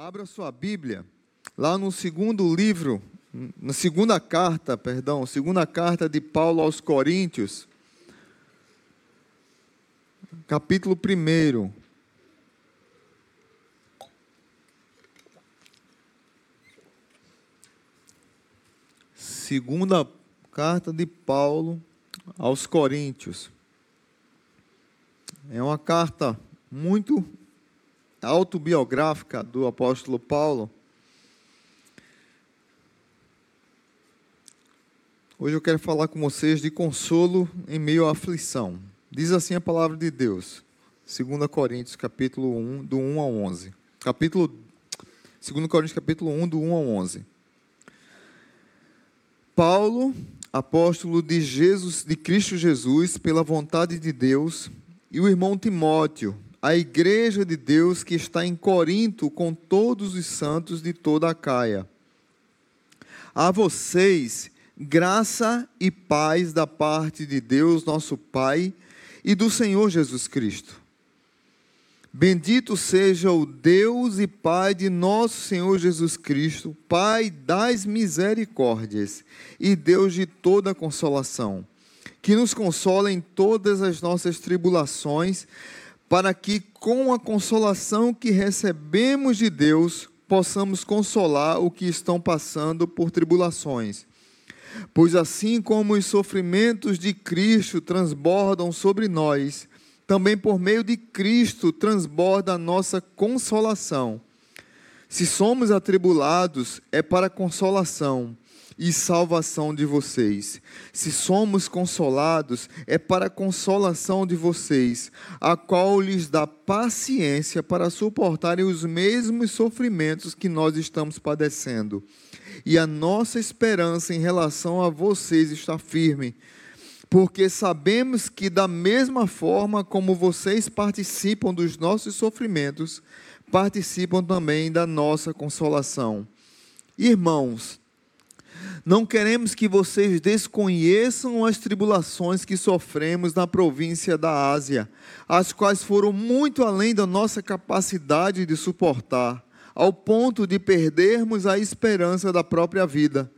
Abra sua Bíblia, lá no segundo livro, na segunda carta, perdão, segunda carta de Paulo aos Coríntios, capítulo 1. Segunda carta de Paulo aos Coríntios. É uma carta muito autobiográfica do apóstolo Paulo. Hoje eu quero falar com vocês de consolo em meio à aflição. Diz assim a palavra de Deus, 2 Coríntios, capítulo 1, do 1 ao 11. Capítulo 2 Coríntios, capítulo 1, do 1 ao 11. Paulo, apóstolo de Jesus, de Cristo Jesus, pela vontade de Deus, e o irmão Timóteo, a igreja de Deus que está em Corinto com todos os santos de toda a Caia. A vocês, graça e paz da parte de Deus, nosso Pai, e do Senhor Jesus Cristo. Bendito seja o Deus e Pai de nosso Senhor Jesus Cristo, Pai das misericórdias e Deus de toda consolação, que nos consola em todas as nossas tribulações, para que, com a consolação que recebemos de Deus, possamos consolar o que estão passando por tribulações. Pois assim como os sofrimentos de Cristo transbordam sobre nós, também por meio de Cristo transborda a nossa consolação. Se somos atribulados, é para consolação e salvação de vocês. Se somos consolados, é para a consolação de vocês, a qual lhes dá paciência para suportarem os mesmos sofrimentos que nós estamos padecendo. E a nossa esperança em relação a vocês está firme, porque sabemos que, da mesma forma como vocês participam dos nossos sofrimentos, participam também da nossa consolação. Irmãos, não queremos que vocês desconheçam as tribulações que sofremos na província da Ásia, as quais foram muito além da nossa capacidade de suportar, ao ponto de perdermos a esperança da própria vida.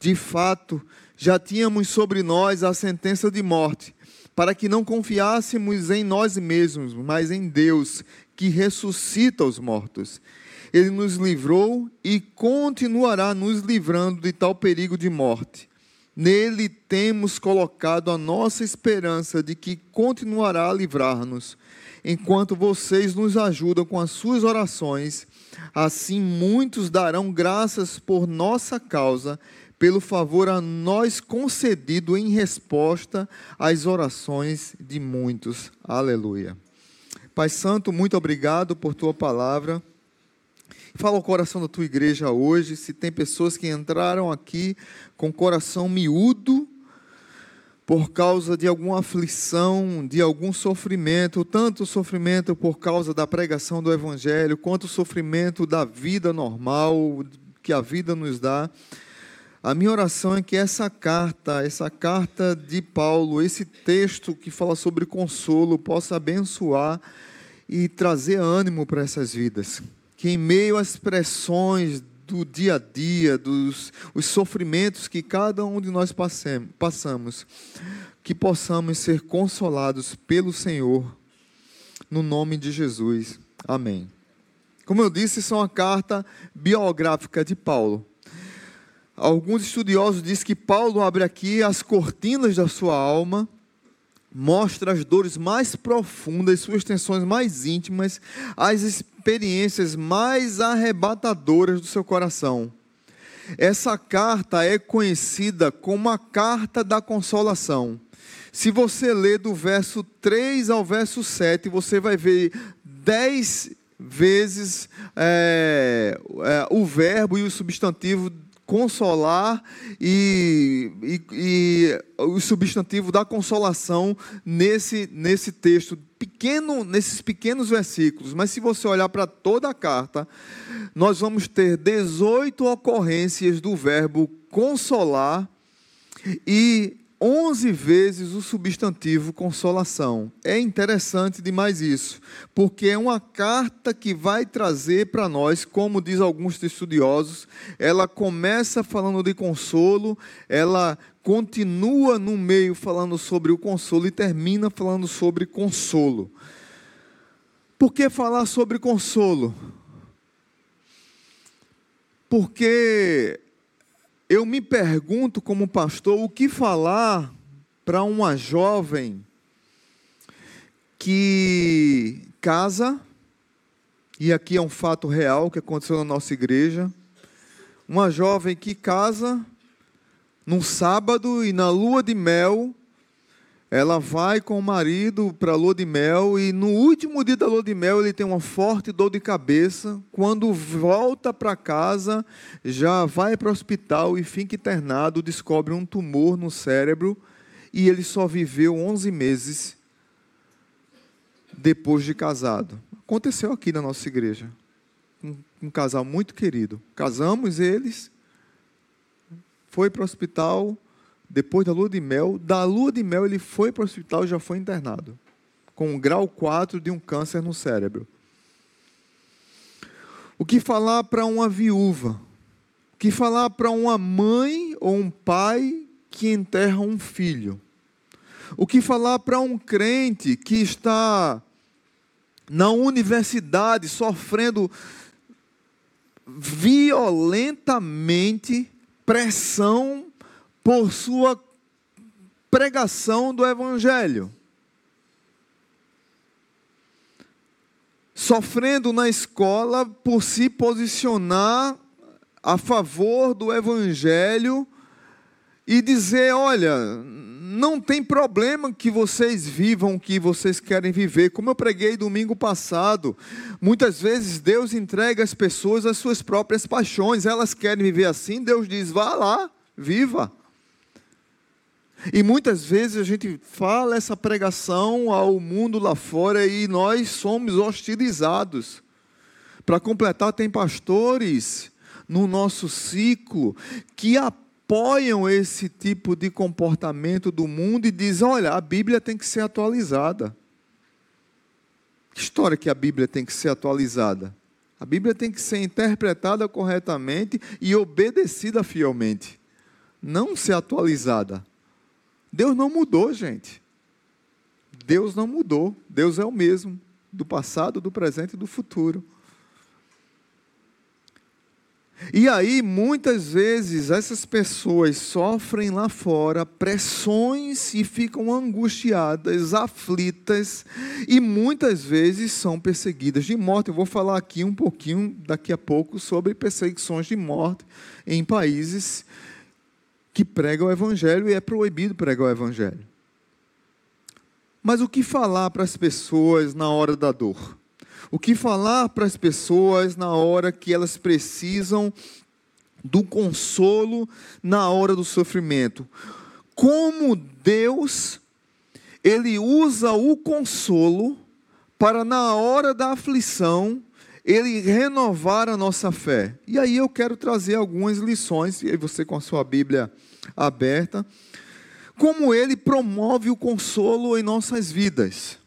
De fato, já tínhamos sobre nós a sentença de morte, para que não confiássemos em nós mesmos, mas em Deus, que ressuscita os mortos ele nos livrou e continuará nos livrando de tal perigo de morte. Nele temos colocado a nossa esperança de que continuará a livrar-nos, enquanto vocês nos ajudam com as suas orações. Assim, muitos darão graças por nossa causa, pelo favor a nós concedido em resposta às orações de muitos. Aleluia. Pai Santo, muito obrigado por tua palavra. Fala o coração da tua igreja hoje. Se tem pessoas que entraram aqui com coração miúdo por causa de alguma aflição, de algum sofrimento, tanto sofrimento por causa da pregação do Evangelho, quanto sofrimento da vida normal que a vida nos dá. A minha oração é que essa carta, essa carta de Paulo, esse texto que fala sobre consolo, possa abençoar e trazer ânimo para essas vidas que em meio às pressões do dia a dia, dos os sofrimentos que cada um de nós passemos, passamos, que possamos ser consolados pelo Senhor, no nome de Jesus. Amém. Como eu disse, isso é uma carta biográfica de Paulo. Alguns estudiosos dizem que Paulo abre aqui as cortinas da sua alma mostra as dores mais profundas, suas tensões mais íntimas, as experiências mais arrebatadoras do seu coração. Essa carta é conhecida como a carta da consolação. Se você ler do verso 3 ao verso 7, você vai ver dez vezes é, é, o verbo e o substantivo consolar e, e, e, o substantivo da consolação nesse, nesse texto, pequeno, nesses pequenos versículos. Mas se você olhar para toda a carta, nós vamos ter 18 ocorrências do verbo consolar e 11 vezes o substantivo consolação. É interessante demais isso, porque é uma carta que vai trazer para nós, como diz alguns estudiosos, ela começa falando de consolo, ela continua no meio falando sobre o consolo e termina falando sobre consolo. Por que falar sobre consolo? Porque eu me pergunto, como pastor, o que falar para uma jovem que casa, e aqui é um fato real que aconteceu na nossa igreja, uma jovem que casa num sábado e na lua de mel ela vai com o marido para a lua de mel e no último dia da lua de mel ele tem uma forte dor de cabeça. Quando volta para casa, já vai para o hospital e fica internado, descobre um tumor no cérebro e ele só viveu 11 meses depois de casado. Aconteceu aqui na nossa igreja. Um, um casal muito querido. Casamos eles, foi para o hospital depois da lua de mel, da lua de mel ele foi para o hospital e já foi internado, com um grau 4 de um câncer no cérebro. O que falar para uma viúva? O que falar para uma mãe ou um pai que enterra um filho? O que falar para um crente que está na universidade sofrendo violentamente pressão por sua pregação do Evangelho. Sofrendo na escola por se posicionar a favor do Evangelho e dizer: olha, não tem problema que vocês vivam o que vocês querem viver. Como eu preguei domingo passado, muitas vezes Deus entrega às pessoas as suas próprias paixões, elas querem viver assim, Deus diz: vá lá, viva. E muitas vezes a gente fala essa pregação ao mundo lá fora e nós somos hostilizados. Para completar, tem pastores no nosso ciclo que apoiam esse tipo de comportamento do mundo e dizem: olha, a Bíblia tem que ser atualizada. Que história que a Bíblia tem que ser atualizada? A Bíblia tem que ser interpretada corretamente e obedecida fielmente, não ser atualizada. Deus não mudou, gente. Deus não mudou. Deus é o mesmo, do passado, do presente e do futuro. E aí, muitas vezes, essas pessoas sofrem lá fora pressões e ficam angustiadas, aflitas, e muitas vezes são perseguidas de morte. Eu vou falar aqui um pouquinho, daqui a pouco, sobre perseguições de morte em países que prega o Evangelho e é proibido pregar o Evangelho. Mas o que falar para as pessoas na hora da dor? O que falar para as pessoas na hora que elas precisam do consolo na hora do sofrimento? Como Deus ele usa o consolo para na hora da aflição ele renovar a nossa fé. E aí eu quero trazer algumas lições, e aí você com a sua Bíblia aberta, como ele promove o consolo em nossas vidas.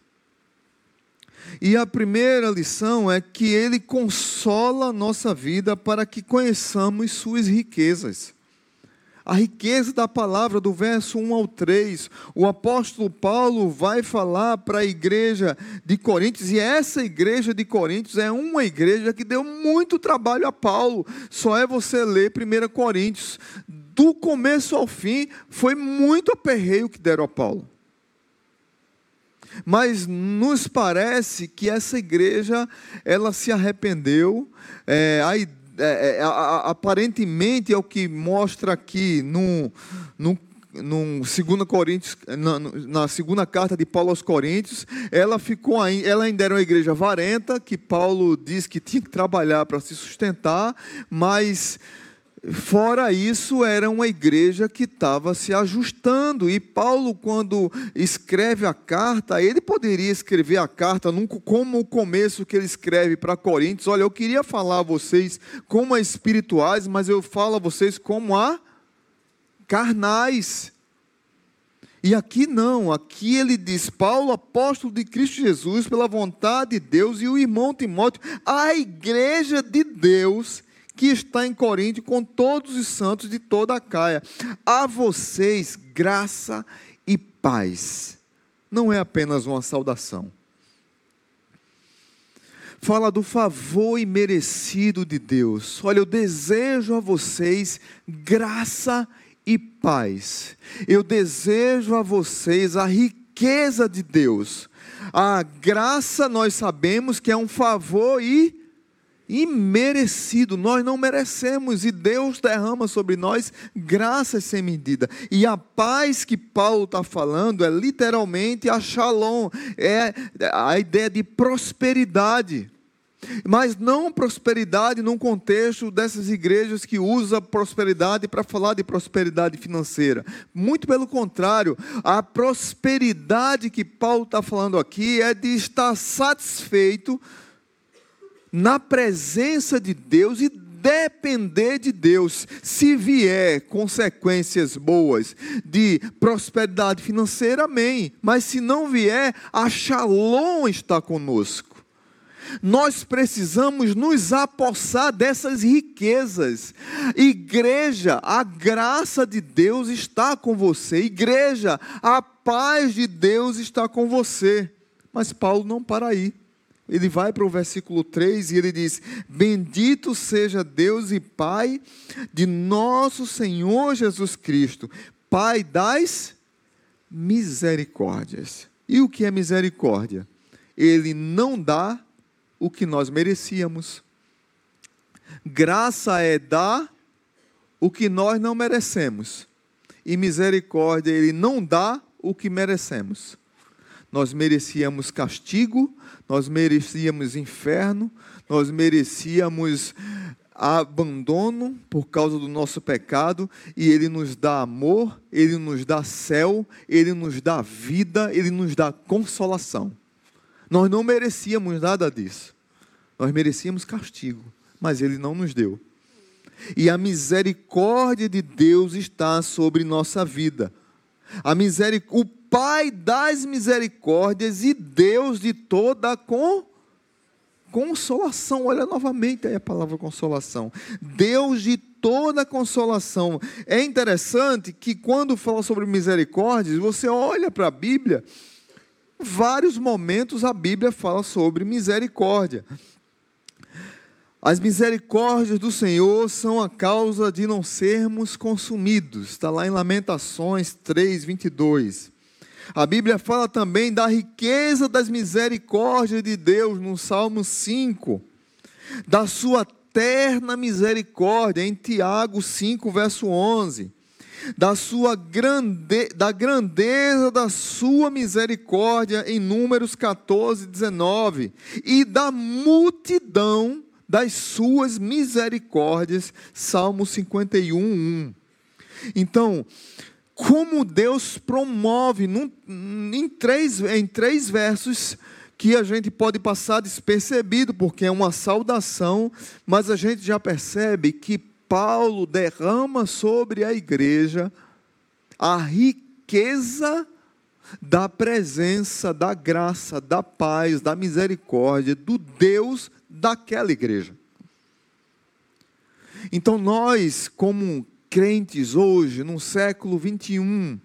E a primeira lição é que ele consola a nossa vida para que conheçamos suas riquezas. A riqueza da palavra do verso 1 ao 3, o apóstolo Paulo vai falar para a igreja de Coríntios, e essa igreja de Coríntios é uma igreja que deu muito trabalho a Paulo. Só é você ler 1 Coríntios, do começo ao fim, foi muito aperreio que deram a Paulo. Mas nos parece que essa igreja, ela se arrependeu, é, a, é, é, aparentemente é o que mostra aqui no, no no 2 Coríntios, na, na, segunda carta de Paulo aos Coríntios, ela ficou ela ainda era uma igreja varenta, que Paulo diz que tinha que trabalhar para se sustentar, mas Fora isso, era uma igreja que estava se ajustando. E Paulo, quando escreve a carta, ele poderia escrever a carta como o começo que ele escreve para Coríntios. Olha, eu queria falar a vocês como a espirituais, mas eu falo a vocês como a carnais. E aqui não, aqui ele diz: Paulo, apóstolo de Cristo Jesus, pela vontade de Deus, e o irmão Timóteo, a igreja de Deus que está em Corinto com todos os santos de toda a Caia. A vocês, graça e paz. Não é apenas uma saudação. Fala do favor imerecido de Deus. Olha, eu desejo a vocês graça e paz. Eu desejo a vocês a riqueza de Deus. A graça nós sabemos que é um favor e imerecido, nós não merecemos e Deus derrama sobre nós graças sem medida. E a paz que Paulo está falando é literalmente a shalom, é a ideia de prosperidade. Mas não prosperidade num contexto dessas igrejas que usa prosperidade para falar de prosperidade financeira. Muito pelo contrário, a prosperidade que Paulo está falando aqui é de estar satisfeito na presença de Deus e depender de Deus. Se vier consequências boas de prosperidade financeira, amém. Mas se não vier, a Shalom está conosco. Nós precisamos nos apossar dessas riquezas. Igreja, a graça de Deus está com você. Igreja, a paz de Deus está com você. Mas Paulo não para aí ele vai para o versículo 3 e ele diz: Bendito seja Deus e Pai de nosso Senhor Jesus Cristo, Pai das misericórdias. E o que é misericórdia? Ele não dá o que nós merecíamos. Graça é dar o que nós não merecemos. E misericórdia, ele não dá o que merecemos nós merecíamos castigo, nós merecíamos inferno, nós merecíamos abandono por causa do nosso pecado, e Ele nos dá amor, Ele nos dá céu, Ele nos dá vida, Ele nos dá consolação. Nós não merecíamos nada disso, nós merecíamos castigo, mas Ele não nos deu. E a misericórdia de Deus está sobre nossa vida. A misericórdia Pai das misericórdias e Deus de toda com consolação. Olha novamente aí a palavra consolação. Deus de toda consolação. É interessante que quando fala sobre misericórdias, você olha para a Bíblia, vários momentos a Bíblia fala sobre misericórdia. As misericórdias do Senhor são a causa de não sermos consumidos. Está lá em Lamentações 3, 22. A Bíblia fala também da riqueza das misericórdias de Deus no Salmo 5, da sua terna misericórdia em Tiago 5, verso 11, da sua grande, da grandeza da sua misericórdia em Números 14, 19 e da multidão das suas misericórdias, Salmo 51, 1. Então, como Deus promove num, em, três, em três versos que a gente pode passar despercebido, porque é uma saudação, mas a gente já percebe que Paulo derrama sobre a igreja a riqueza da presença, da graça, da paz, da misericórdia, do Deus daquela igreja. Então, nós, como crentes hoje, no século 21,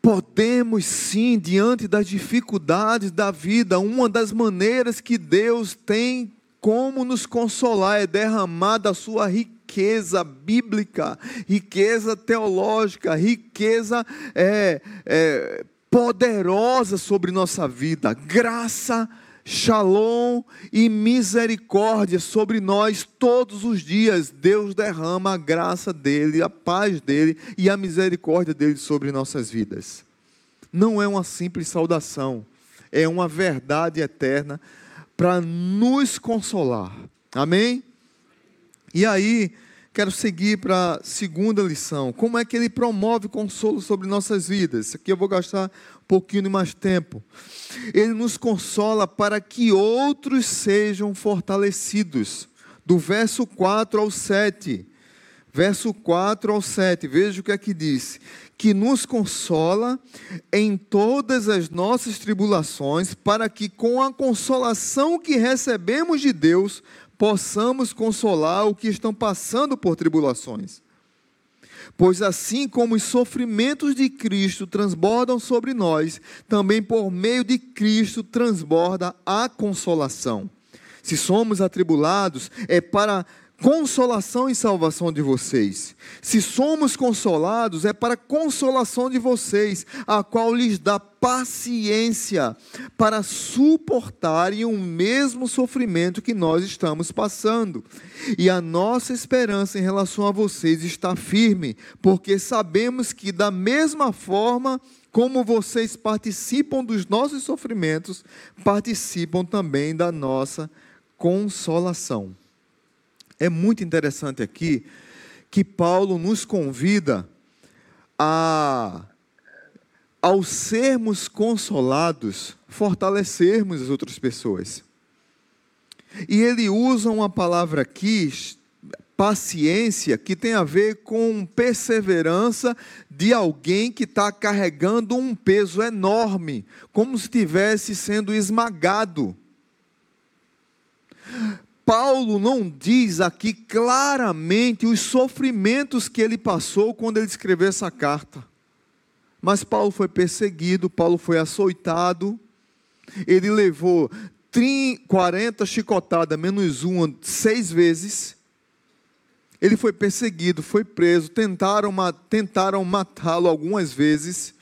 podemos sim, diante das dificuldades da vida, uma das maneiras que Deus tem como nos consolar é derramar da sua riqueza bíblica, riqueza teológica, riqueza é, é, poderosa sobre nossa vida, graça shalom e misericórdia sobre nós todos os dias. Deus derrama a graça dele, a paz dele e a misericórdia dele sobre nossas vidas. Não é uma simples saudação, é uma verdade eterna para nos consolar. Amém? E aí, quero seguir para a segunda lição. Como é que ele promove consolo sobre nossas vidas? Aqui eu vou gastar um pouquinho de mais tempo. Ele nos consola para que outros sejam fortalecidos. Do verso 4 ao 7. verso 4 ao 7, veja o que é que diz: que nos consola em todas as nossas tribulações, para que com a consolação que recebemos de Deus, possamos consolar o que estão passando por tribulações. Pois assim como os sofrimentos de Cristo transbordam sobre nós, também por meio de Cristo transborda a consolação. Se somos atribulados, é para consolação e salvação de vocês. Se somos consolados, é para consolação de vocês, a qual lhes dá paciência para suportarem o mesmo sofrimento que nós estamos passando. E a nossa esperança em relação a vocês está firme, porque sabemos que, da mesma forma como vocês participam dos nossos sofrimentos, participam também da nossa consolação. É muito interessante aqui que Paulo nos convida a, ao sermos consolados, fortalecermos as outras pessoas. E ele usa uma palavra aqui, paciência, que tem a ver com perseverança de alguém que está carregando um peso enorme, como se estivesse sendo esmagado. Paulo não diz aqui claramente os sofrimentos que ele passou quando ele escreveu essa carta. Mas Paulo foi perseguido, Paulo foi açoitado, ele levou 40 chicotadas, menos uma, seis vezes. Ele foi perseguido, foi preso, tentaram, tentaram matá-lo algumas vezes,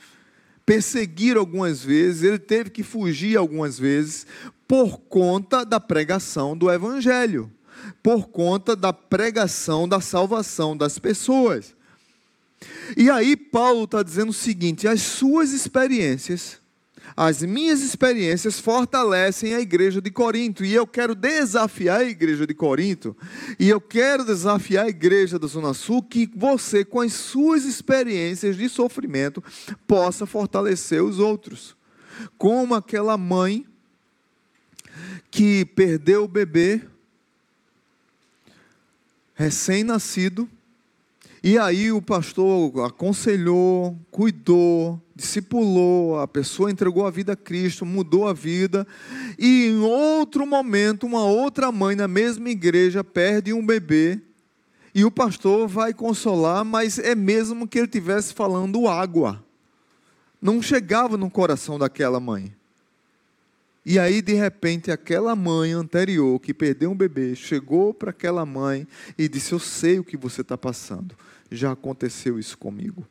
perseguiram algumas vezes, ele teve que fugir algumas vezes, por conta da pregação do Evangelho, por conta da pregação da salvação das pessoas. E aí, Paulo está dizendo o seguinte: as suas experiências, as minhas experiências fortalecem a igreja de Corinto, e eu quero desafiar a igreja de Corinto, e eu quero desafiar a igreja da Zona Sul, que você, com as suas experiências de sofrimento, possa fortalecer os outros. Como aquela mãe que perdeu o bebê recém-nascido, e aí o pastor aconselhou, cuidou, discipulou, a pessoa entregou a vida a Cristo, mudou a vida, e em outro momento, uma outra mãe na mesma igreja perde um bebê, e o pastor vai consolar, mas é mesmo que ele estivesse falando água. Não chegava no coração daquela mãe. E aí, de repente, aquela mãe anterior que perdeu um bebê chegou para aquela mãe e disse: Eu sei o que você está passando, já aconteceu isso comigo.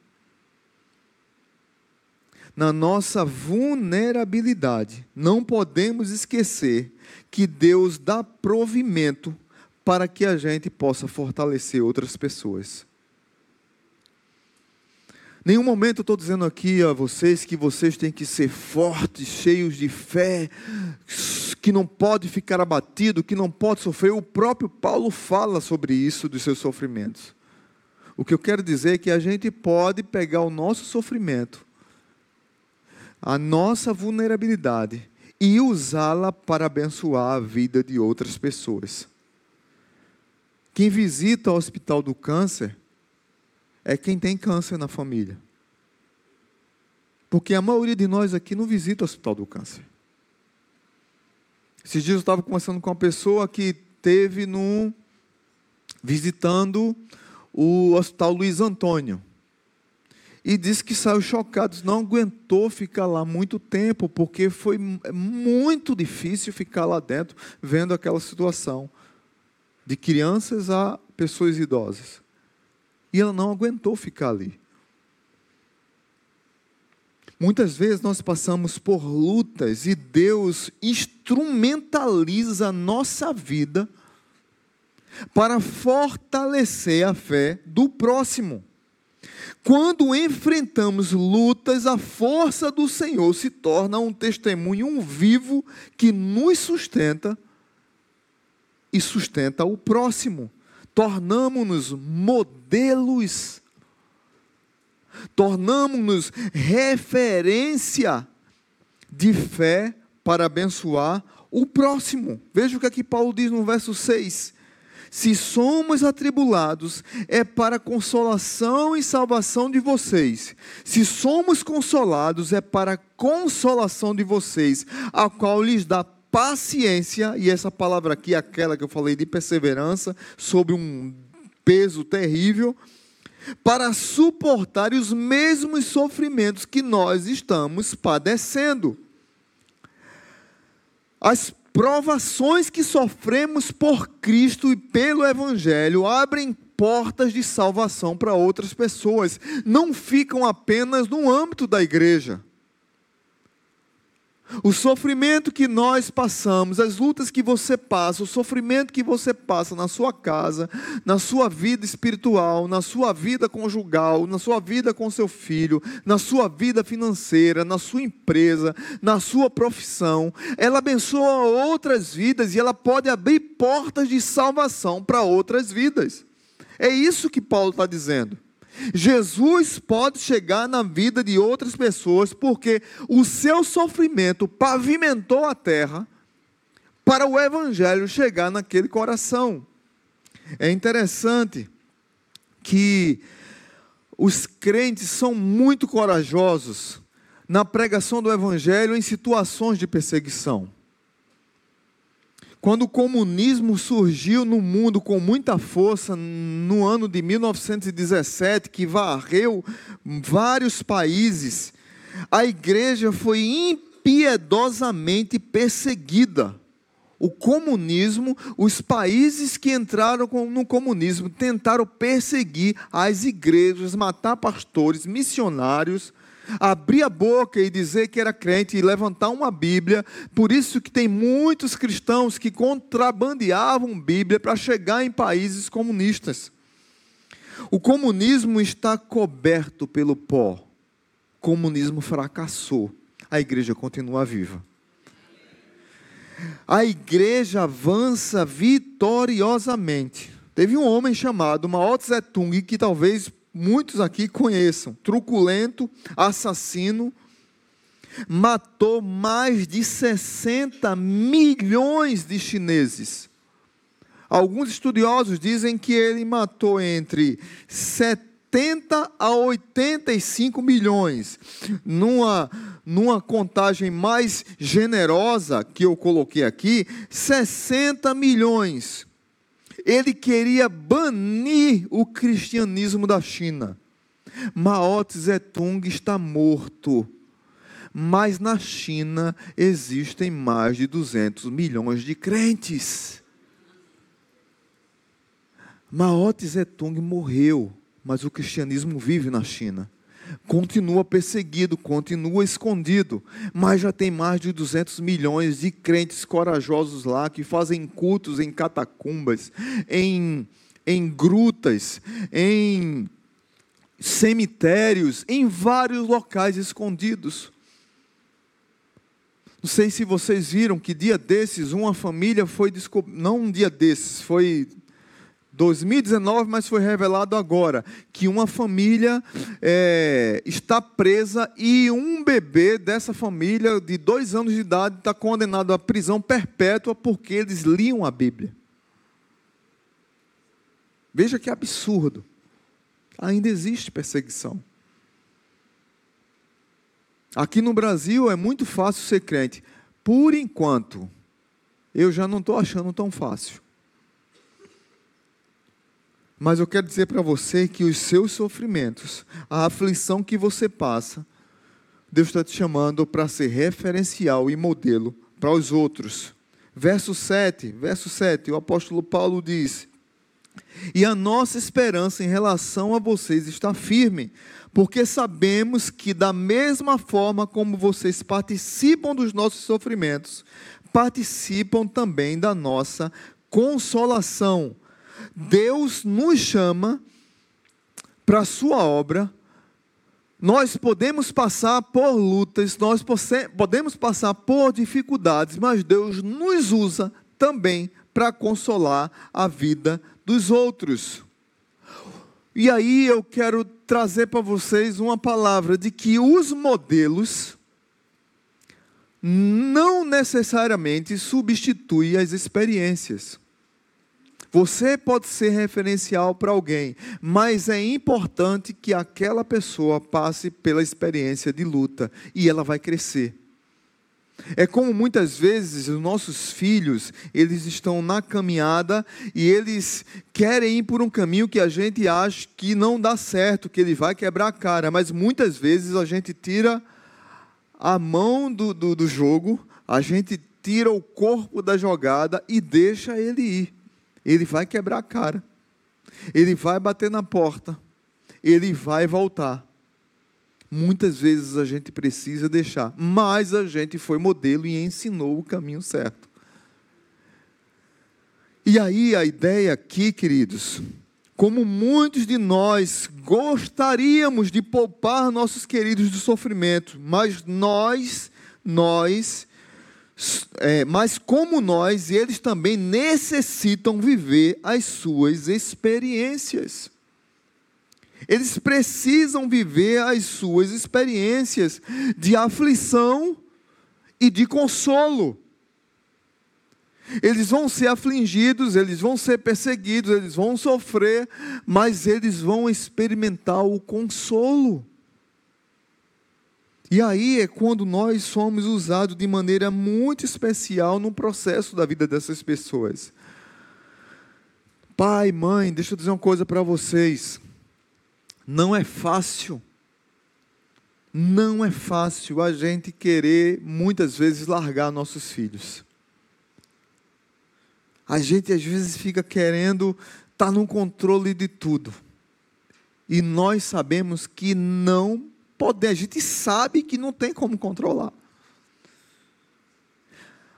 Na nossa vulnerabilidade, não podemos esquecer que Deus dá provimento para que a gente possa fortalecer outras pessoas. Nenhum momento eu estou dizendo aqui a vocês que vocês têm que ser fortes, cheios de fé, que não pode ficar abatido, que não pode sofrer. O próprio Paulo fala sobre isso, dos seus sofrimentos. O que eu quero dizer é que a gente pode pegar o nosso sofrimento, a nossa vulnerabilidade, e usá-la para abençoar a vida de outras pessoas. Quem visita o Hospital do Câncer é quem tem câncer na família. Porque a maioria de nós aqui não visita o hospital do câncer. Esses dias eu estava conversando com uma pessoa que teve no visitando o Hospital Luiz Antônio. E disse que saiu chocado, não aguentou ficar lá muito tempo, porque foi muito difícil ficar lá dentro vendo aquela situação de crianças a pessoas idosas. E ela não aguentou ficar ali. Muitas vezes nós passamos por lutas e Deus instrumentaliza a nossa vida para fortalecer a fé do próximo. Quando enfrentamos lutas, a força do Senhor se torna um testemunho um vivo que nos sustenta e sustenta o próximo tornamos-nos modelos, tornamos-nos referência de fé para abençoar o próximo. Veja o que aqui Paulo diz no verso 6: se somos atribulados, é para consolação e salvação de vocês. Se somos consolados, é para consolação de vocês, a qual lhes dá paciência, e essa palavra aqui aquela que eu falei de perseverança, sobre um peso terrível, para suportar os mesmos sofrimentos que nós estamos padecendo. As provações que sofremos por Cristo e pelo Evangelho abrem portas de salvação para outras pessoas, não ficam apenas no âmbito da igreja. O sofrimento que nós passamos, as lutas que você passa, o sofrimento que você passa na sua casa, na sua vida espiritual, na sua vida conjugal, na sua vida com seu filho, na sua vida financeira, na sua empresa, na sua profissão, ela abençoa outras vidas e ela pode abrir portas de salvação para outras vidas. É isso que Paulo está dizendo. Jesus pode chegar na vida de outras pessoas porque o seu sofrimento pavimentou a terra para o evangelho chegar naquele coração. É interessante que os crentes são muito corajosos na pregação do evangelho em situações de perseguição. Quando o comunismo surgiu no mundo com muita força, no ano de 1917, que varreu vários países, a igreja foi impiedosamente perseguida. O comunismo, os países que entraram no comunismo tentaram perseguir as igrejas, matar pastores, missionários, abrir a boca e dizer que era crente e levantar uma Bíblia. Por isso que tem muitos cristãos que contrabandeavam Bíblia para chegar em países comunistas. O comunismo está coberto pelo pó. O comunismo fracassou. A igreja continua viva. A igreja avança vitoriosamente. Teve um homem chamado Mao Tse Tung que talvez muitos aqui conheçam, truculento, assassino, matou mais de 60 milhões de chineses. Alguns estudiosos dizem que ele matou entre 70 a 85 milhões. Numa, numa contagem mais generosa que eu coloquei aqui, 60 milhões ele queria banir o cristianismo da China. Mao Tse-tung está morto. Mas na China existem mais de 200 milhões de crentes. Mao Tse-tung morreu, mas o cristianismo vive na China continua perseguido, continua escondido, mas já tem mais de 200 milhões de crentes corajosos lá que fazem cultos em catacumbas, em, em grutas, em cemitérios, em vários locais escondidos. Não sei se vocês viram que dia desses uma família foi descoberta, não um dia desses, foi 2019, mas foi revelado agora que uma família é, está presa e um bebê dessa família de dois anos de idade está condenado à prisão perpétua porque eles liam a Bíblia. Veja que absurdo. Ainda existe perseguição. Aqui no Brasil é muito fácil ser crente. Por enquanto, eu já não estou achando tão fácil. Mas eu quero dizer para você que os seus sofrimentos, a aflição que você passa, Deus está te chamando para ser referencial e modelo para os outros. Verso 7, verso 7, o apóstolo Paulo diz: E a nossa esperança em relação a vocês está firme, porque sabemos que, da mesma forma como vocês participam dos nossos sofrimentos, participam também da nossa consolação Deus nos chama para a sua obra. Nós podemos passar por lutas, nós podemos passar por dificuldades, mas Deus nos usa também para consolar a vida dos outros. E aí eu quero trazer para vocês uma palavra de que os modelos não necessariamente substituem as experiências. Você pode ser referencial para alguém, mas é importante que aquela pessoa passe pela experiência de luta e ela vai crescer. É como muitas vezes os nossos filhos, eles estão na caminhada e eles querem ir por um caminho que a gente acha que não dá certo, que ele vai quebrar a cara, mas muitas vezes a gente tira a mão do, do, do jogo, a gente tira o corpo da jogada e deixa ele ir. Ele vai quebrar a cara, ele vai bater na porta, ele vai voltar. Muitas vezes a gente precisa deixar, mas a gente foi modelo e ensinou o caminho certo. E aí a ideia aqui, queridos, como muitos de nós gostaríamos de poupar nossos queridos do sofrimento, mas nós, nós, é, mas como nós, eles também necessitam viver as suas experiências. Eles precisam viver as suas experiências de aflição e de consolo. Eles vão ser afligidos, eles vão ser perseguidos, eles vão sofrer, mas eles vão experimentar o consolo. E aí é quando nós somos usados de maneira muito especial no processo da vida dessas pessoas. Pai, mãe, deixa eu dizer uma coisa para vocês. Não é fácil. Não é fácil a gente querer muitas vezes largar nossos filhos. A gente às vezes fica querendo estar tá no controle de tudo. E nós sabemos que não podemos, a gente sabe que não tem como controlar.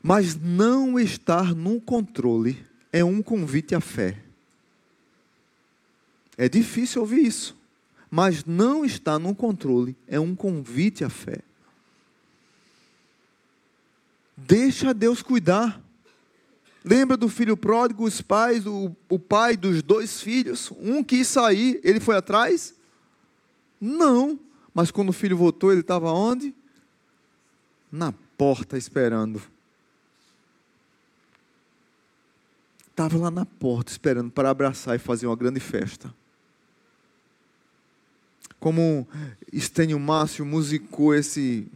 Mas não estar no controle é um convite à fé. É difícil ouvir isso mas não está no controle, é um convite à fé. Deixa Deus cuidar. Lembra do filho pródigo, os pais, o, o pai dos dois filhos? Um quis sair, ele foi atrás? Não. Mas quando o filho voltou, ele estava onde? Na porta esperando. Estava lá na porta esperando para abraçar e fazer uma grande festa como Estênio Márcio musicou esse,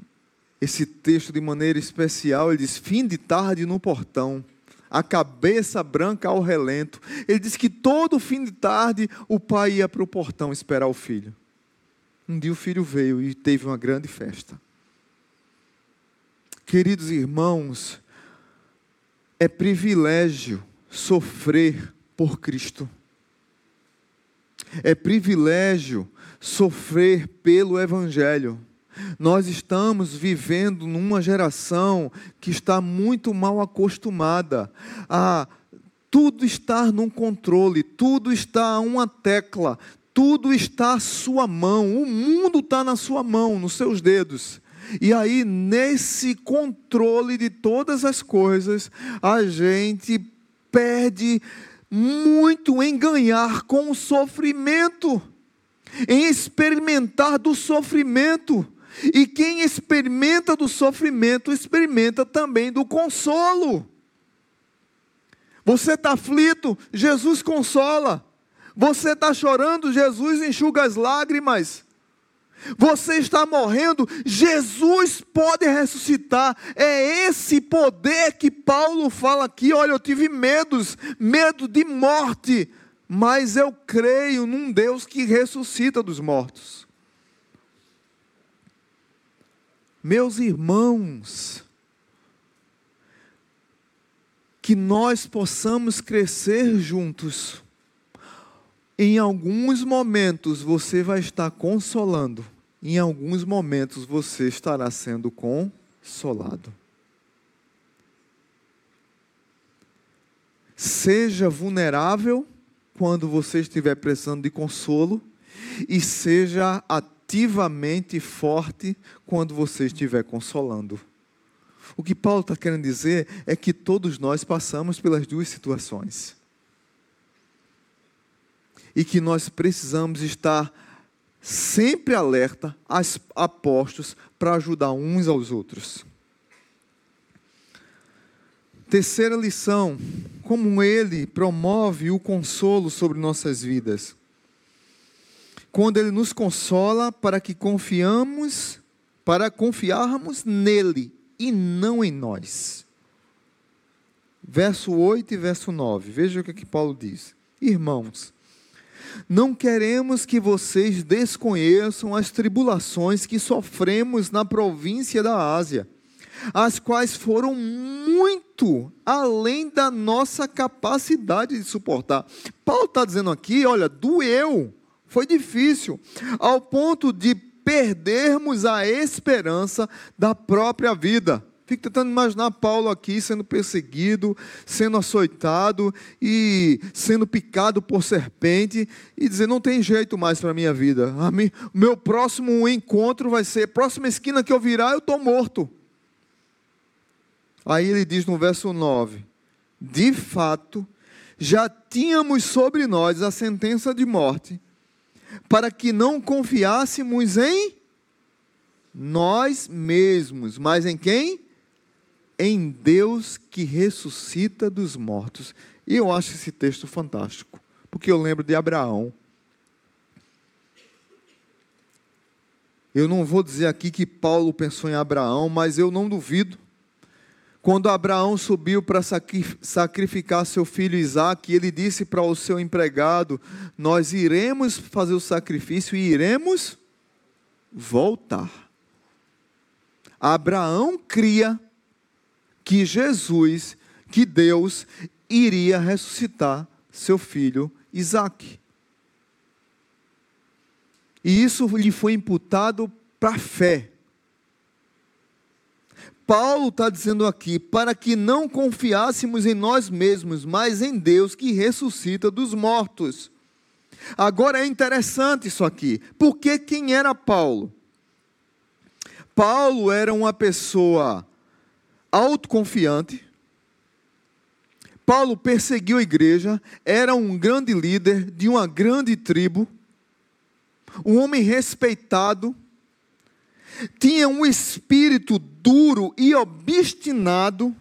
esse texto de maneira especial, ele diz: fim de tarde no portão, a cabeça branca ao relento. Ele diz que todo fim de tarde o pai ia para o portão esperar o filho. Um dia o filho veio e teve uma grande festa. Queridos irmãos, é privilégio sofrer por Cristo. É privilégio sofrer pelo Evangelho. Nós estamos vivendo numa geração que está muito mal acostumada a tudo estar num controle, tudo está a uma tecla, tudo está à sua mão, o mundo está na sua mão, nos seus dedos. E aí, nesse controle de todas as coisas, a gente perde muito em ganhar com o sofrimento em experimentar do sofrimento. E quem experimenta do sofrimento, experimenta também do consolo. Você está aflito, Jesus consola. Você está chorando, Jesus enxuga as lágrimas. Você está morrendo, Jesus pode ressuscitar. É esse poder que Paulo fala aqui. Olha, eu tive medos, medo de morte, mas eu creio num Deus que ressuscita dos mortos. Meus irmãos, que nós possamos crescer juntos. Em alguns momentos você vai estar consolando, em alguns momentos você estará sendo consolado. Seja vulnerável quando você estiver precisando de consolo e seja ativamente forte quando você estiver consolando. O que Paulo está querendo dizer é que todos nós passamos pelas duas situações. E que nós precisamos estar sempre alerta, apostos, para ajudar uns aos outros. Terceira lição como Ele promove o consolo sobre nossas vidas. Quando Ele nos consola para que confiamos, para confiarmos nele e não em nós. Verso 8 e verso 9. Veja o que, que Paulo diz. Irmãos, não queremos que vocês desconheçam as tribulações que sofremos na província da Ásia, as quais foram muito além da nossa capacidade de suportar. Paulo está dizendo aqui: olha, doeu, foi difícil, ao ponto de perdermos a esperança da própria vida. Fico tentando imaginar Paulo aqui sendo perseguido, sendo açoitado e sendo picado por serpente e dizer: não tem jeito mais para a minha vida. Mim, meu próximo encontro vai ser, próxima esquina que eu virar, eu estou morto. Aí ele diz no verso 9: De fato, já tínhamos sobre nós a sentença de morte, para que não confiássemos em nós mesmos, mas em quem? Em Deus que ressuscita dos mortos. E eu acho esse texto fantástico, porque eu lembro de Abraão. Eu não vou dizer aqui que Paulo pensou em Abraão, mas eu não duvido. Quando Abraão subiu para sacrificar seu filho Isaque, ele disse para o seu empregado: Nós iremos fazer o sacrifício e iremos voltar. Abraão cria que Jesus, que Deus iria ressuscitar seu filho Isaque. E isso lhe foi imputado para a fé. Paulo está dizendo aqui, para que não confiássemos em nós mesmos, mas em Deus que ressuscita dos mortos. Agora é interessante isso aqui, porque quem era Paulo? Paulo era uma pessoa autoconfiante. Paulo perseguiu a igreja, era um grande líder de uma grande tribo, um homem respeitado, tinha um espírito duro e obstinado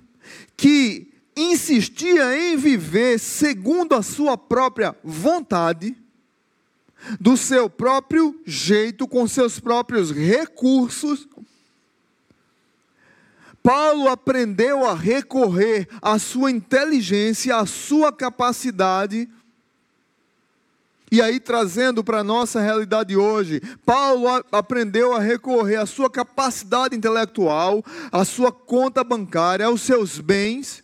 que insistia em viver segundo a sua própria vontade, do seu próprio jeito, com seus próprios recursos, Paulo aprendeu a recorrer à sua inteligência, à sua capacidade. E aí, trazendo para a nossa realidade hoje, Paulo aprendeu a recorrer à sua capacidade intelectual, à sua conta bancária, aos seus bens.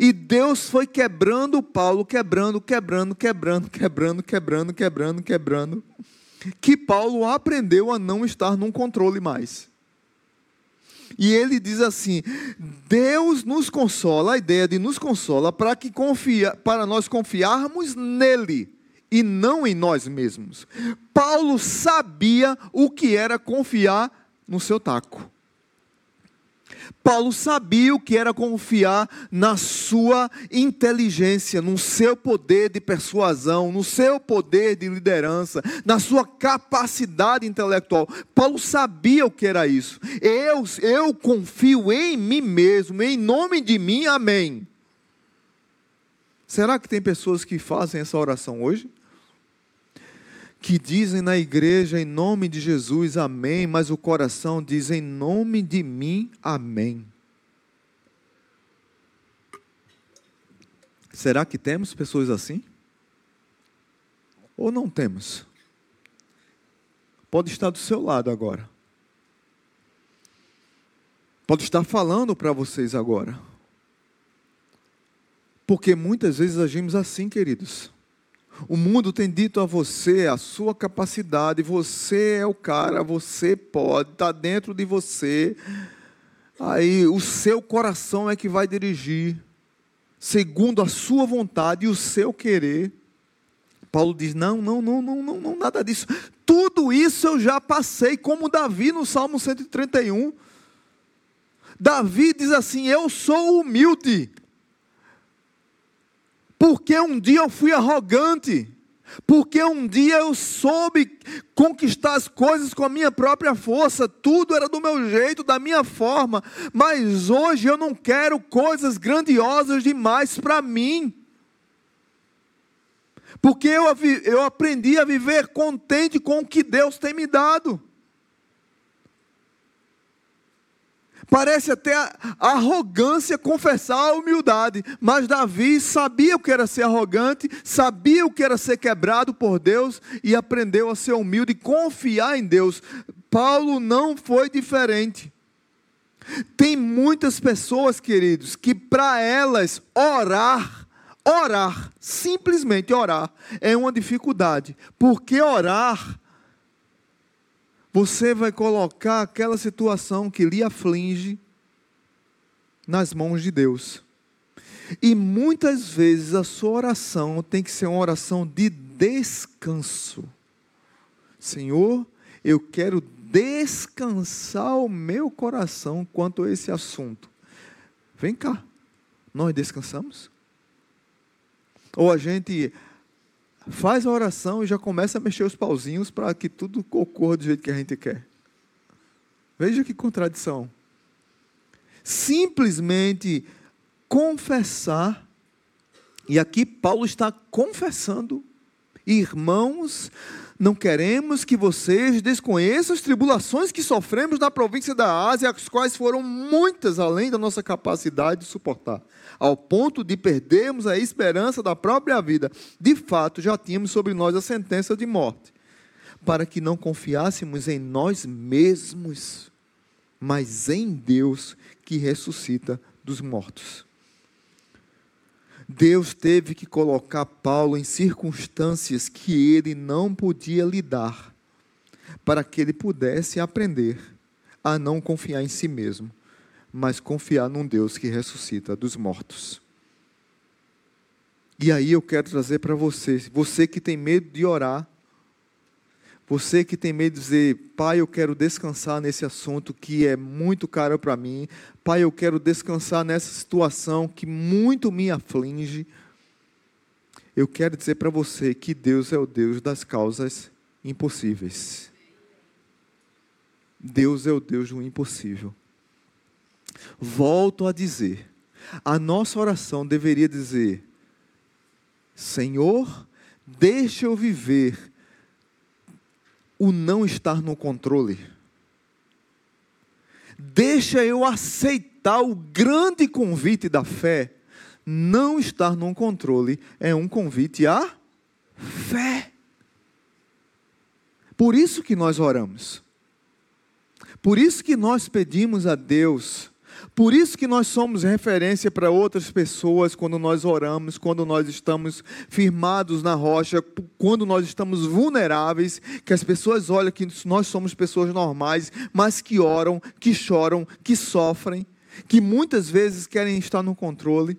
E Deus foi quebrando Paulo, quebrando, quebrando, quebrando, quebrando, quebrando, quebrando, quebrando, que Paulo aprendeu a não estar num controle mais. E ele diz assim: Deus nos consola, a ideia de nos consola para que confia, para nós confiarmos nele e não em nós mesmos. Paulo sabia o que era confiar no seu taco. Paulo sabia o que era confiar na sua inteligência, no seu poder de persuasão, no seu poder de liderança, na sua capacidade intelectual. Paulo sabia o que era isso. Eu, eu confio em mim mesmo, em nome de mim, amém. Será que tem pessoas que fazem essa oração hoje? Que dizem na igreja em nome de Jesus, amém, mas o coração diz em nome de mim, amém. Será que temos pessoas assim? Ou não temos? Pode estar do seu lado agora. Pode estar falando para vocês agora. Porque muitas vezes agimos assim, queridos. O mundo tem dito a você a sua capacidade, você é o cara, você pode, está dentro de você. Aí o seu coração é que vai dirigir, segundo a sua vontade e o seu querer. Paulo diz: não, não, não, não, não, não, nada disso. Tudo isso eu já passei, como Davi no Salmo 131. Davi diz assim: Eu sou humilde porque um dia eu fui arrogante, Porque um dia eu soube conquistar as coisas com a minha própria força, tudo era do meu jeito, da minha forma, mas hoje eu não quero coisas grandiosas demais para mim. Porque eu, eu aprendi a viver contente com o que Deus tem me dado. Parece até arrogância confessar a humildade, mas Davi sabia o que era ser arrogante, sabia o que era ser quebrado por Deus e aprendeu a ser humilde e confiar em Deus. Paulo não foi diferente. Tem muitas pessoas, queridos, que para elas orar, orar, simplesmente orar, é uma dificuldade, porque orar você vai colocar aquela situação que lhe aflige nas mãos de Deus. E muitas vezes a sua oração tem que ser uma oração de descanso. Senhor, eu quero descansar o meu coração quanto a esse assunto. Vem cá, nós descansamos? Ou a gente faz a oração e já começa a mexer os pauzinhos para que tudo ocorra do jeito que a gente quer. Veja que contradição. Simplesmente confessar, e aqui Paulo está confessando, irmãos, não queremos que vocês desconheçam as tribulações que sofremos na província da Ásia, as quais foram muitas além da nossa capacidade de suportar ao ponto de perdermos a esperança da própria vida. De fato, já tínhamos sobre nós a sentença de morte, para que não confiássemos em nós mesmos, mas em Deus que ressuscita dos mortos. Deus teve que colocar Paulo em circunstâncias que ele não podia lidar, para que ele pudesse aprender a não confiar em si mesmo mas confiar num Deus que ressuscita dos mortos. E aí eu quero trazer para você, você que tem medo de orar, você que tem medo de dizer, pai, eu quero descansar nesse assunto que é muito caro para mim, pai, eu quero descansar nessa situação que muito me aflige. Eu quero dizer para você que Deus é o Deus das causas impossíveis. Deus é o Deus do impossível. Volto a dizer, a nossa oração deveria dizer: Senhor, deixa eu viver o não estar no controle. Deixa eu aceitar o grande convite da fé. Não estar no controle é um convite à fé. Por isso que nós oramos. Por isso que nós pedimos a Deus por isso que nós somos referência para outras pessoas quando nós oramos, quando nós estamos firmados na rocha, quando nós estamos vulneráveis, que as pessoas olham que nós somos pessoas normais, mas que oram, que choram, que sofrem, que muitas vezes querem estar no controle.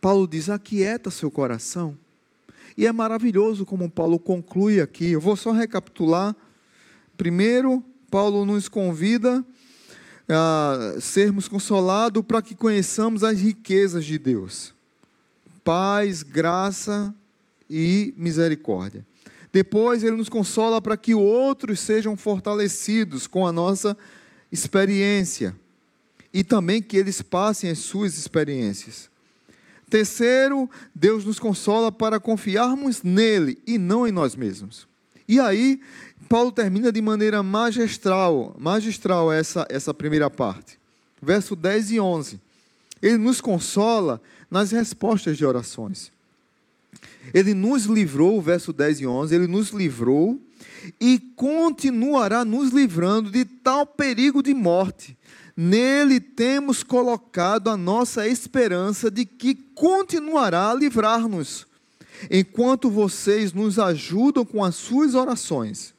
Paulo diz: aquieta seu coração. E é maravilhoso como Paulo conclui aqui. Eu vou só recapitular. Primeiro, Paulo nos convida a sermos consolados para que conheçamos as riquezas de Deus. Paz, graça e misericórdia. Depois ele nos consola para que outros sejam fortalecidos com a nossa experiência e também que eles passem as suas experiências. Terceiro, Deus nos consola para confiarmos nele e não em nós mesmos. E aí, Paulo termina de maneira magistral, magistral essa, essa primeira parte. Verso 10 e 11. Ele nos consola nas respostas de orações. Ele nos livrou, verso 10 e 11, ele nos livrou e continuará nos livrando de tal perigo de morte. Nele temos colocado a nossa esperança de que continuará a livrar-nos, enquanto vocês nos ajudam com as suas orações.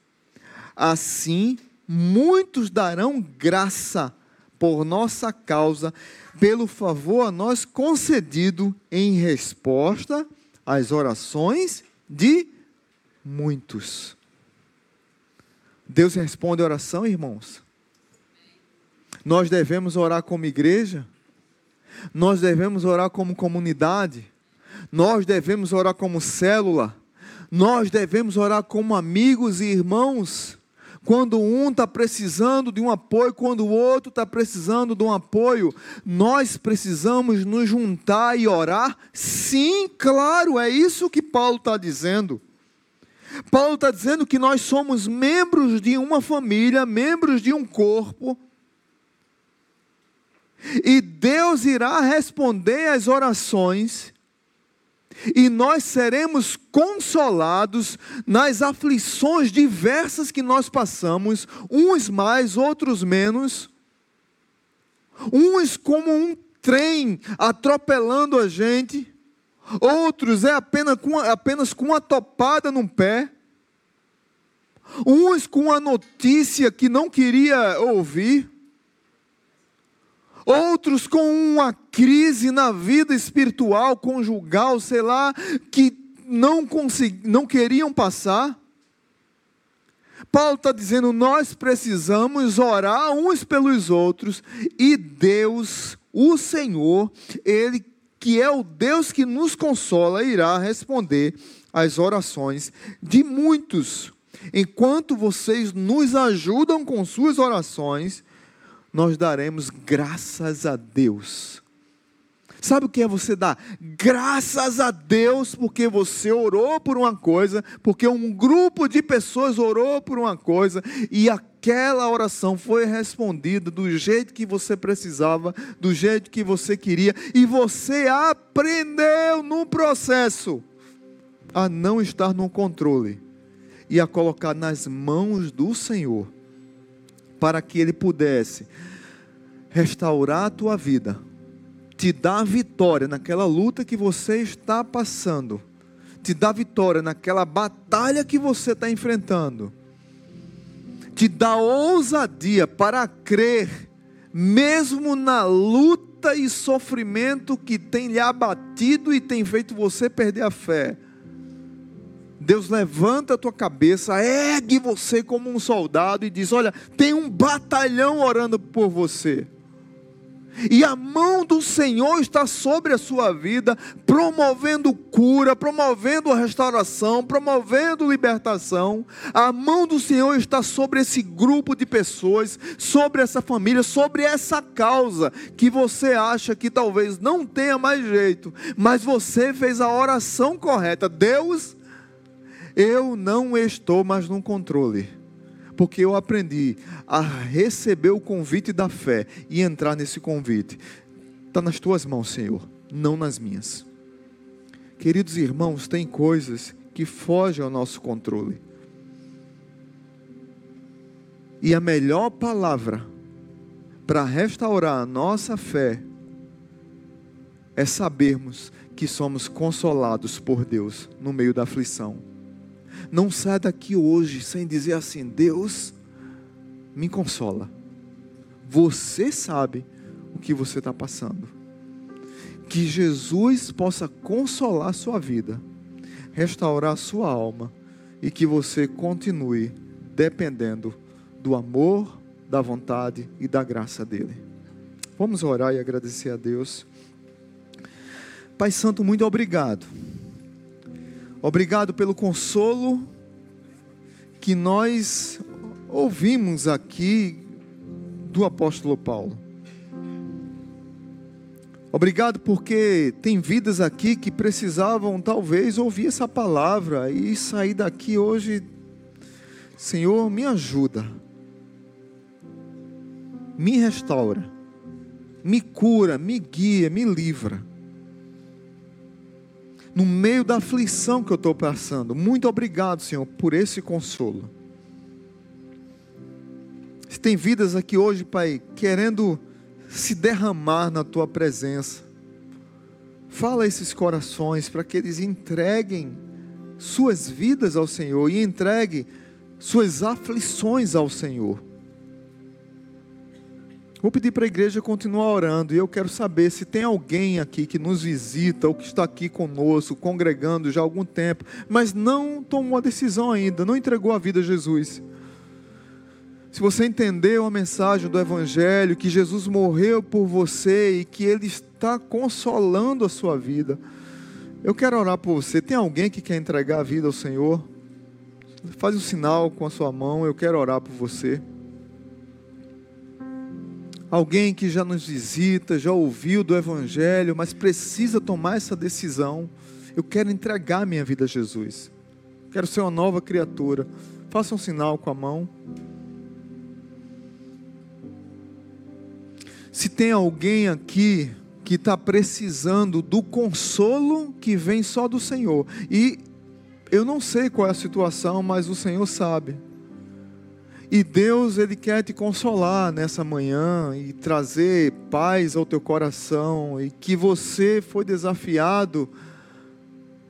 Assim, muitos darão graça por nossa causa, pelo favor a nós concedido em resposta às orações de muitos. Deus responde a oração, irmãos. Nós devemos orar como igreja, nós devemos orar como comunidade, nós devemos orar como célula, nós devemos orar como amigos e irmãos. Quando um está precisando de um apoio, quando o outro está precisando de um apoio, nós precisamos nos juntar e orar? Sim, claro, é isso que Paulo está dizendo. Paulo está dizendo que nós somos membros de uma família, membros de um corpo, e Deus irá responder às orações e nós seremos consolados nas aflições diversas que nós passamos, uns mais, outros menos, uns como um trem atropelando a gente, outros é apenas com, apenas com uma topada no pé, uns com a notícia que não queria ouvir, outros com uma crise na vida espiritual, conjugal, sei lá, que não, não queriam passar. Paulo está dizendo: nós precisamos orar uns pelos outros, e Deus, o Senhor, Ele que é o Deus que nos consola, irá responder às orações de muitos. Enquanto vocês nos ajudam com suas orações, nós daremos graças a Deus. Sabe o que é você dar? Graças a Deus, porque você orou por uma coisa, porque um grupo de pessoas orou por uma coisa, e aquela oração foi respondida do jeito que você precisava, do jeito que você queria, e você aprendeu no processo a não estar no controle e a colocar nas mãos do Senhor para que Ele pudesse restaurar a tua vida, te dar vitória naquela luta que você está passando, te dar vitória naquela batalha que você está enfrentando, te dar ousadia para crer, mesmo na luta e sofrimento que tem lhe abatido e tem feito você perder a fé Deus levanta a tua cabeça, ergue você como um soldado e diz: Olha, tem um batalhão orando por você. E a mão do Senhor está sobre a sua vida, promovendo cura, promovendo restauração, promovendo libertação. A mão do Senhor está sobre esse grupo de pessoas, sobre essa família, sobre essa causa que você acha que talvez não tenha mais jeito, mas você fez a oração correta. Deus eu não estou mais no controle, porque eu aprendi a receber o convite da fé e entrar nesse convite. Está nas tuas mãos, Senhor, não nas minhas. Queridos irmãos, tem coisas que fogem ao nosso controle. E a melhor palavra para restaurar a nossa fé é sabermos que somos consolados por Deus no meio da aflição. Não sai daqui hoje sem dizer assim: Deus, me consola. Você sabe o que você está passando. Que Jesus possa consolar a sua vida, restaurar a sua alma e que você continue dependendo do amor, da vontade e da graça dele. Vamos orar e agradecer a Deus. Pai Santo, muito obrigado Obrigado pelo consolo que nós ouvimos aqui do apóstolo Paulo. Obrigado porque tem vidas aqui que precisavam talvez ouvir essa palavra e sair daqui hoje. Senhor, me ajuda, me restaura, me cura, me guia, me livra no meio da aflição que eu estou passando. Muito obrigado, Senhor, por esse consolo. Se tem vidas aqui hoje, Pai, querendo se derramar na tua presença, fala esses corações para que eles entreguem suas vidas ao Senhor e entreguem suas aflições ao Senhor. Vou pedir para a igreja continuar orando e eu quero saber se tem alguém aqui que nos visita ou que está aqui conosco, congregando já há algum tempo, mas não tomou a decisão ainda, não entregou a vida a Jesus. Se você entendeu a mensagem do Evangelho, que Jesus morreu por você e que Ele está consolando a sua vida, Eu quero orar por você. Tem alguém que quer entregar a vida ao Senhor? Faz um sinal com a sua mão. Eu quero orar por você. Alguém que já nos visita, já ouviu do Evangelho, mas precisa tomar essa decisão. Eu quero entregar minha vida a Jesus. Quero ser uma nova criatura. Faça um sinal com a mão. Se tem alguém aqui que está precisando do consolo que vem só do Senhor, e eu não sei qual é a situação, mas o Senhor sabe. E Deus, Ele quer te consolar nessa manhã e trazer paz ao teu coração, e que você foi desafiado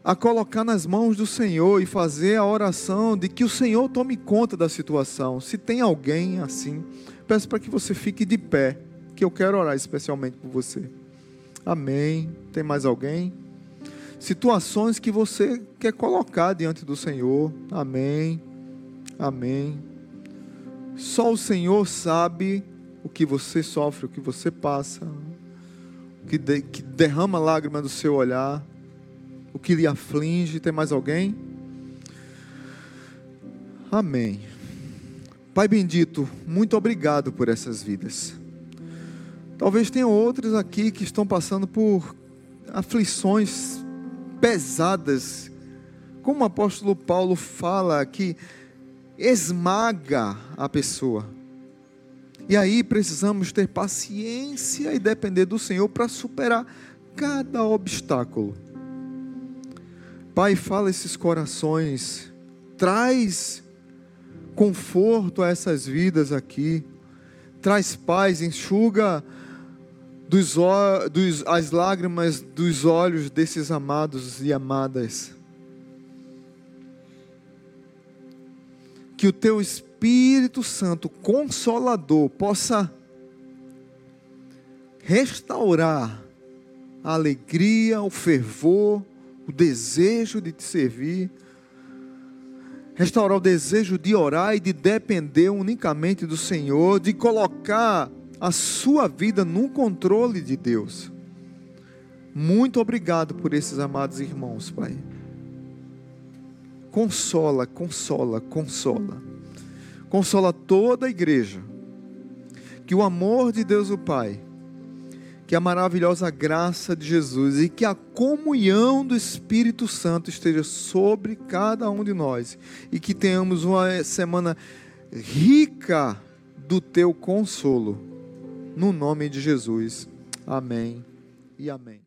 a colocar nas mãos do Senhor e fazer a oração de que o Senhor tome conta da situação. Se tem alguém assim, peço para que você fique de pé, que eu quero orar especialmente por você. Amém. Tem mais alguém? Situações que você quer colocar diante do Senhor. Amém. Amém. Só o Senhor sabe o que você sofre, o que você passa, o que, de, que derrama lágrima do seu olhar, o que lhe aflige. Tem mais alguém? Amém. Pai bendito, muito obrigado por essas vidas. Talvez tenham outros aqui que estão passando por aflições pesadas, como o apóstolo Paulo fala que esmaga a pessoa. E aí precisamos ter paciência e depender do Senhor para superar cada obstáculo. Pai, fala esses corações, traz conforto a essas vidas aqui, traz paz, enxuga dos, dos, as lágrimas dos olhos desses amados e amadas. Que o teu Espírito Santo consolador possa restaurar a alegria, o fervor, o desejo de te servir, restaurar o desejo de orar e de depender unicamente do Senhor, de colocar a sua vida no controle de Deus. Muito obrigado por esses amados irmãos, Pai. Consola, consola, consola. Consola toda a igreja. Que o amor de Deus o Pai, que a maravilhosa graça de Jesus e que a comunhão do Espírito Santo esteja sobre cada um de nós e que tenhamos uma semana rica do teu consolo. No nome de Jesus. Amém e amém.